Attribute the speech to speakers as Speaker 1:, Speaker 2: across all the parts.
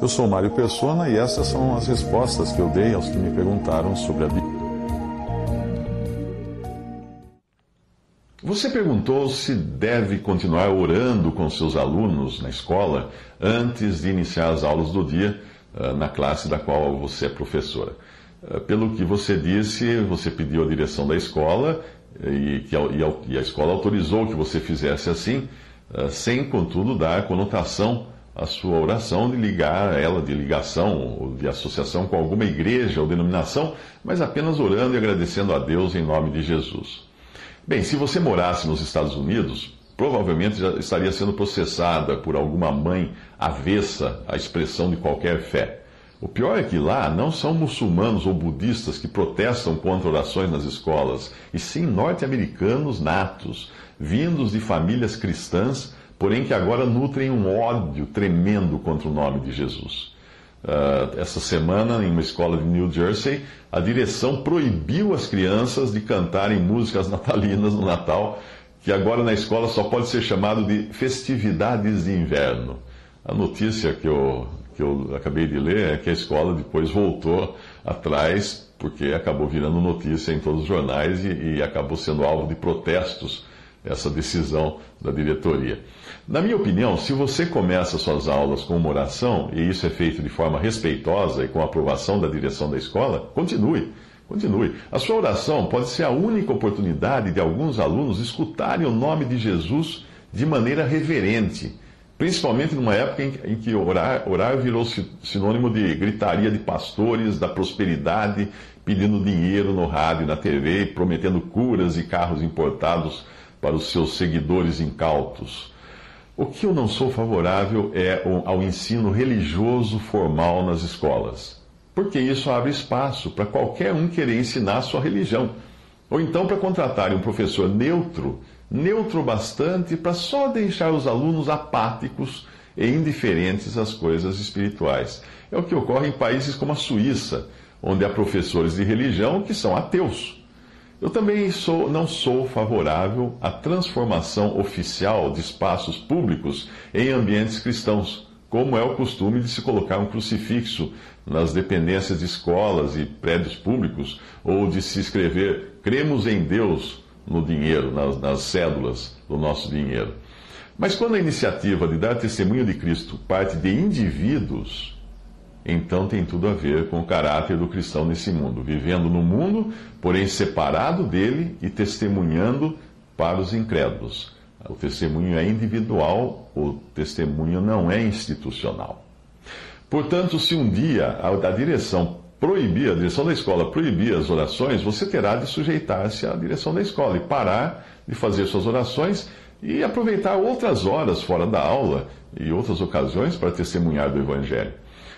Speaker 1: Eu sou Mário Persona e essas são as respostas que eu dei aos que me perguntaram sobre a Bíblia. Você perguntou se deve continuar orando com seus alunos na escola antes de iniciar as aulas do dia uh, na classe da qual você é professora. Uh, pelo que você disse, você pediu a direção da escola e, a, escola autorizou que você fizesse assim, uh, sem, contudo, dar conotação à sua oração de ligar ela de ligação ou de associação com alguma igreja ou denominação, mas apenas orando e agradecendo a Deus em nome de Jesus. Bem, se você morasse nos Estados Unidos, provavelmente já estaria sendo processada por alguma mãe avessa à expressão de qualquer fé. O pior é que lá não são muçulmanos ou budistas que protestam contra orações nas escolas, e sim norte-americanos natos, vindos de famílias cristãs, porém que agora nutrem um ódio tremendo contra o nome de Jesus. Uh, essa semana, em uma escola de New Jersey, a direção proibiu as crianças de cantarem músicas natalinas no Natal, que agora na escola só pode ser chamado de festividades de inverno. A notícia que eu, que eu acabei de ler é que a escola depois voltou atrás, porque acabou virando notícia em todos os jornais e, e acabou sendo alvo de protestos essa decisão da diretoria. Na minha opinião, se você começa suas aulas com uma oração, e isso é feito de forma respeitosa e com aprovação da direção da escola, continue. Continue. A sua oração pode ser a única oportunidade de alguns alunos escutarem o nome de Jesus de maneira reverente, principalmente numa época em, que orar, orar virou sinônimo de gritaria de pastores, da prosperidade, pedindo dinheiro no rádio e na TV, prometendo curas e carros importados para os seus seguidores incautos. O que eu não sou favorável é ao ensino religioso formal nas escolas, porque isso abre espaço para qualquer um querer ensinar a sua religião, ou então para contratar um professor neutro, neutro bastante para só deixar os alunos apáticos e indiferentes às coisas espirituais. É o que ocorre em países como a Suíça, onde há professores de religião que são ateus eu também sou, não sou favorável à transformação oficial de espaços públicos em ambientes cristãos, como é o costume de se colocar um crucifixo nas dependências de escolas e prédios públicos, ou de se escrever cremos em Deus no dinheiro, nas, nas cédulas do nosso dinheiro. Mas quando a iniciativa de dar testemunho de Cristo parte de indivíduos, então tem tudo a ver com o caráter do cristão nesse mundo, vivendo no mundo, porém separado dele e testemunhando para os incrédulos. O testemunho é individual, o testemunho não é institucional. Portanto, se um dia a, direção proibir, a direção da escola proibir as orações, você terá de sujeitar-se à direção da escola e parar de fazer suas orações e aproveitar outras horas fora da aula e outras ocasiões para testemunhar do Evangelho.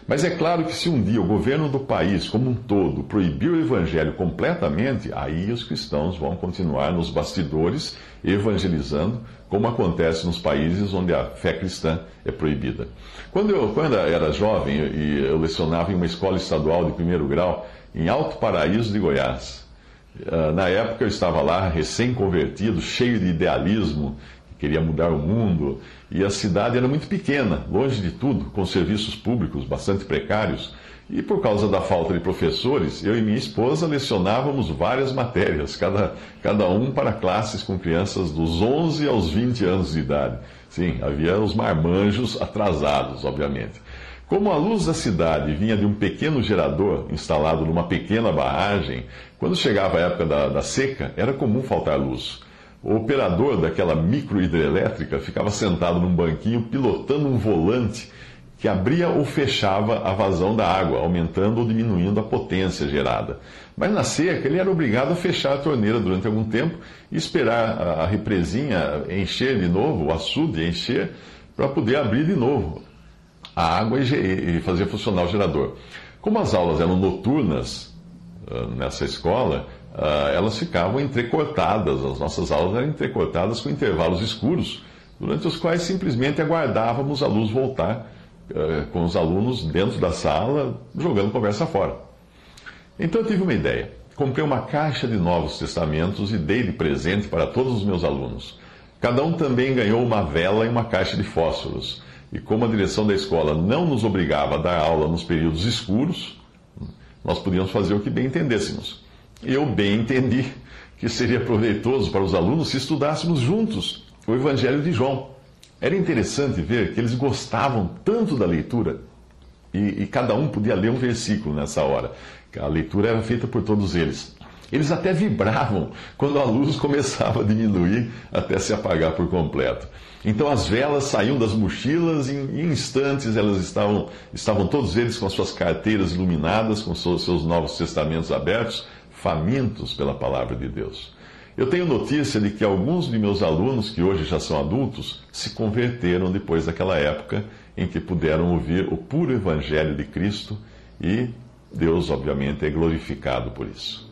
Speaker 1: Mas é claro que se um dia o governo do país como um todo proibir o evangelho completamente, aí os cristãos vão continuar nos bastidores evangelizando, como acontece nos países onde a fé cristã é proibida. Quando eu, quando era jovem e eu lecionava em uma escola estadual de primeiro grau em Alto Paraíso de Goiás, ah, na época eu estava lá recém-convertido, cheio de idealismo queria mudar o mundo, e a cidade era muito pequena, longe de tudo, com serviços públicos bastante precários. E por causa da falta de professores, eu e minha esposa lecionávamos várias matérias, cada, cada um para classes com crianças dos 11 aos 20 anos de idade. Sim, havia os marmanjos atrasados, obviamente. Como a luz da cidade vinha de um pequeno gerador instalado numa pequena barragem, quando chegava a época da, da seca, era comum faltar luz. O operador daquela microhidrelétrica ficava sentado num banquinho pilotando um volante que abria ou fechava a vazão da água, aumentando ou diminuindo a potência gerada. Mas na seca, ele era obrigado a fechar a torneira durante algum tempo e esperar a represinha encher de novo, o açude encher, para poder abrir de novo a água e fazer funcionar o gerador. Como as aulas eram noturnas ah, nessa escola, ah, elas ficavam entrecortadas, as nossas aulas eram entrecortadas com intervalos escuros, durante os quais simplesmente aguardávamos a luz voltar ah, com os alunos dentro da sala, jogando conversa fora. Então eu tive uma ideia. Comprei uma caixa de Novos Testamentos e dei de presente para todos os meus alunos. Cada um também ganhou uma vela e uma caixa de fósforos. E como a direção da escola não nos obrigava a dar aula nos períodos escuros, nós podíamos fazer o que bem entendêssemos. Eu bem entendi que seria proveitoso para os alunos se estudássemos juntos o Evangelho de João. Era interessante ver que eles gostavam tanto da leitura e, e cada um podia ler um versículo nessa hora. A leitura era feita por todos eles. Eles até vibravam quando a luz começava a diminuir até se apagar por completo. Então as velas saíam das mochilas e em instantes elas estavam, estavam todos eles com as suas carteiras iluminadas, com seus, seus novos testamentos abertos, famintos pela palavra de Deus. Eu tenho notícia de que alguns de meus alunos, que hoje já são adultos, se converteram depois daquela época em que puderam ouvir o puro Evangelho de Cristo e Deus, obviamente, é glorificado por isso.